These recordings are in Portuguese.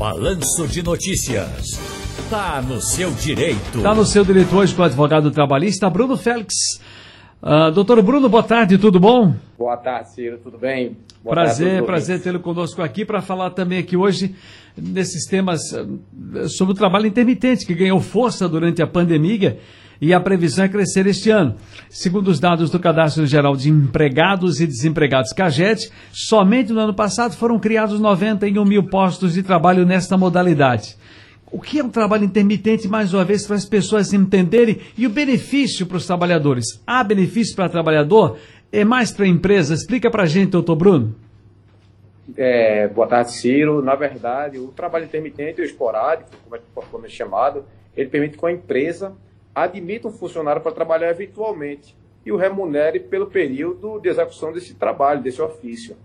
Balanço de Notícias. Tá no seu direito. Tá no seu direito hoje com o advogado trabalhista Bruno Félix. Uh, doutor Bruno, boa tarde, tudo bom? Boa tarde, Ciro, tudo bem? Boa prazer, tarde, prazer tê-lo conosco aqui para falar também aqui hoje nesses temas uh, sobre o trabalho intermitente que ganhou força durante a pandemia e a previsão é crescer este ano. Segundo os dados do Cadastro Geral de Empregados e Desempregados CAGED, somente no ano passado foram criados 91 mil postos de trabalho nesta modalidade. O que é um trabalho intermitente, mais uma vez, para as pessoas entenderem e o benefício para os trabalhadores? Há benefício para o trabalhador? É mais para a empresa? Explica para a gente, doutor Bruno. É, boa tarde, Ciro. Na verdade, o trabalho intermitente ou esporádico, como é, como é chamado, ele permite que a empresa admita um funcionário para trabalhar eventualmente e o remunere pelo período de execução desse trabalho, desse ofício.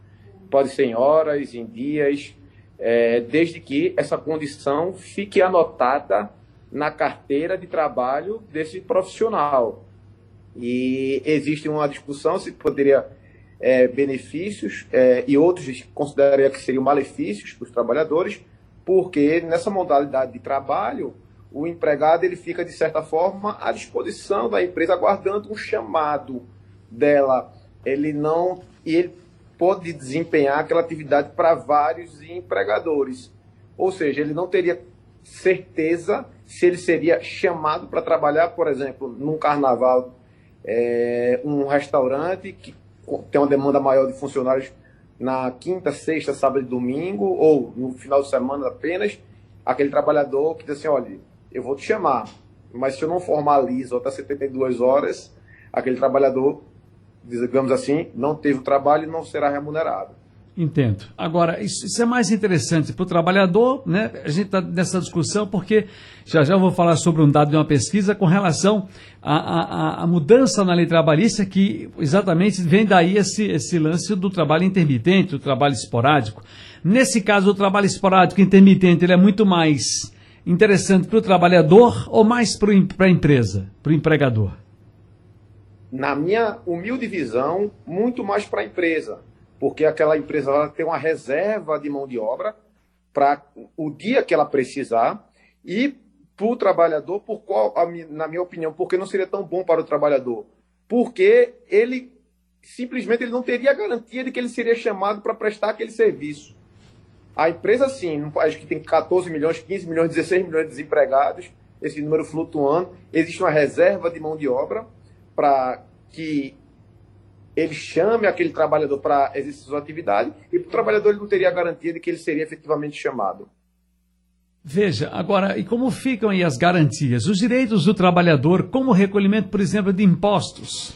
Pode ser em horas, em dias, é, desde que essa condição fique anotada na carteira de trabalho desse profissional. E existe uma discussão se poderia é, benefícios é, e outros consideraria que seriam malefícios para os trabalhadores, porque nessa modalidade de trabalho o empregado ele fica, de certa forma, à disposição da empresa, aguardando um chamado dela. Ele não. E ele pode desempenhar aquela atividade para vários empregadores. Ou seja, ele não teria certeza se ele seria chamado para trabalhar, por exemplo, num carnaval, é, um restaurante que tem uma demanda maior de funcionários na quinta, sexta, sábado e domingo, ou no final de semana apenas, aquele trabalhador que diz assim, olha, eu vou te chamar. Mas se eu não formalizo até 72 horas, aquele trabalhador, digamos assim, não teve o trabalho e não será remunerado. Entendo. Agora, isso, é mais interessante para o trabalhador, né? A gente está nessa discussão porque já já eu vou falar sobre um dado de uma pesquisa com relação à, à, à mudança na lei trabalhista, que exatamente vem daí esse, esse lance do trabalho intermitente, do trabalho esporádico. Nesse caso, o trabalho esporádico intermitente ele é muito mais interessante para o trabalhador ou mais para a empresa, para o empregador? Na minha humilde visão, muito mais para a empresa, porque aquela empresa ela tem uma reserva de mão de obra para o dia que ela precisar e para o trabalhador, por qual, na minha opinião, porque não seria tão bom para o trabalhador? Porque ele simplesmente ele não teria a garantia de que ele seria chamado para prestar aquele serviço. A empresa, sim, país que tem 14 milhões, 15 milhões, 16 milhões de desempregados, esse número flutuando, existe uma reserva de mão de obra para que ele chame aquele trabalhador para exercer sua atividade e o trabalhador ele não teria a garantia de que ele seria efetivamente chamado. Veja, agora, e como ficam aí as garantias? Os direitos do trabalhador, como o recolhimento, por exemplo, de impostos?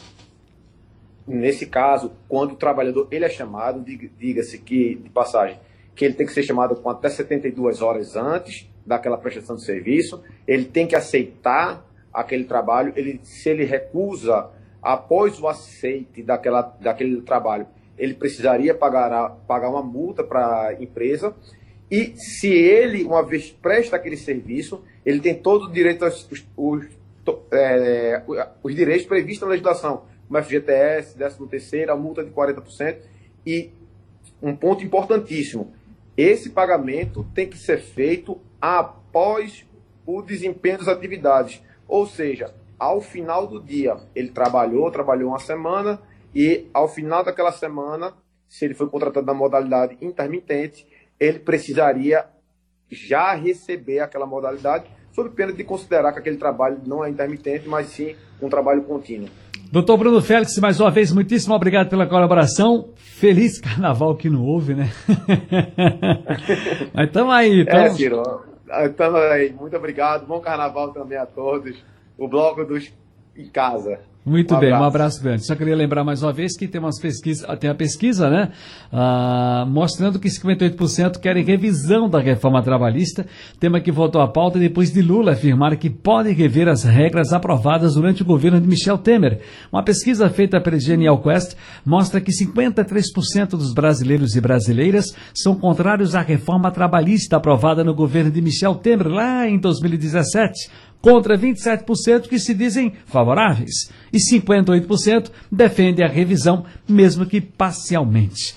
Nesse caso, quando o trabalhador ele é chamado, diga-se que, de passagem, que ele tem que ser chamado com até 72 horas antes daquela prestação de serviço, ele tem que aceitar aquele trabalho, ele, se ele recusa após o aceite daquela, daquele trabalho, ele precisaria pagar, pagar uma multa para a empresa, e se ele, uma vez presta aquele serviço, ele tem todo o direito, aos, os, é, os direitos previstos na legislação, como FGTS, 13 terceiro, a multa de 40%, e um ponto importantíssimo, esse pagamento tem que ser feito após o desempenho das atividades. Ou seja, ao final do dia, ele trabalhou, trabalhou uma semana, e ao final daquela semana, se ele foi contratado na modalidade intermitente, ele precisaria já receber aquela modalidade, sob pena de considerar que aquele trabalho não é intermitente, mas sim um trabalho contínuo. Doutor Bruno Félix, mais uma vez, muitíssimo obrigado pela colaboração. Feliz carnaval que não houve, né? Mas estamos aí. Tamo... É, Ciro, estamos aí. Muito obrigado. Bom carnaval também a todos. O bloco dos em casa. Muito um bem, um abraço grande. Só queria lembrar mais uma vez que tem, umas pesquisa, tem a pesquisa, né? Ah, mostrando que 58% querem revisão da reforma trabalhista, tema que voltou à pauta depois de Lula afirmar que pode rever as regras aprovadas durante o governo de Michel Temer. Uma pesquisa feita pela Genial Quest mostra que 53% dos brasileiros e brasileiras são contrários à reforma trabalhista aprovada no governo de Michel Temer lá em 2017 contra 27% que se dizem favoráveis e 58% defendem a revisão, mesmo que parcialmente.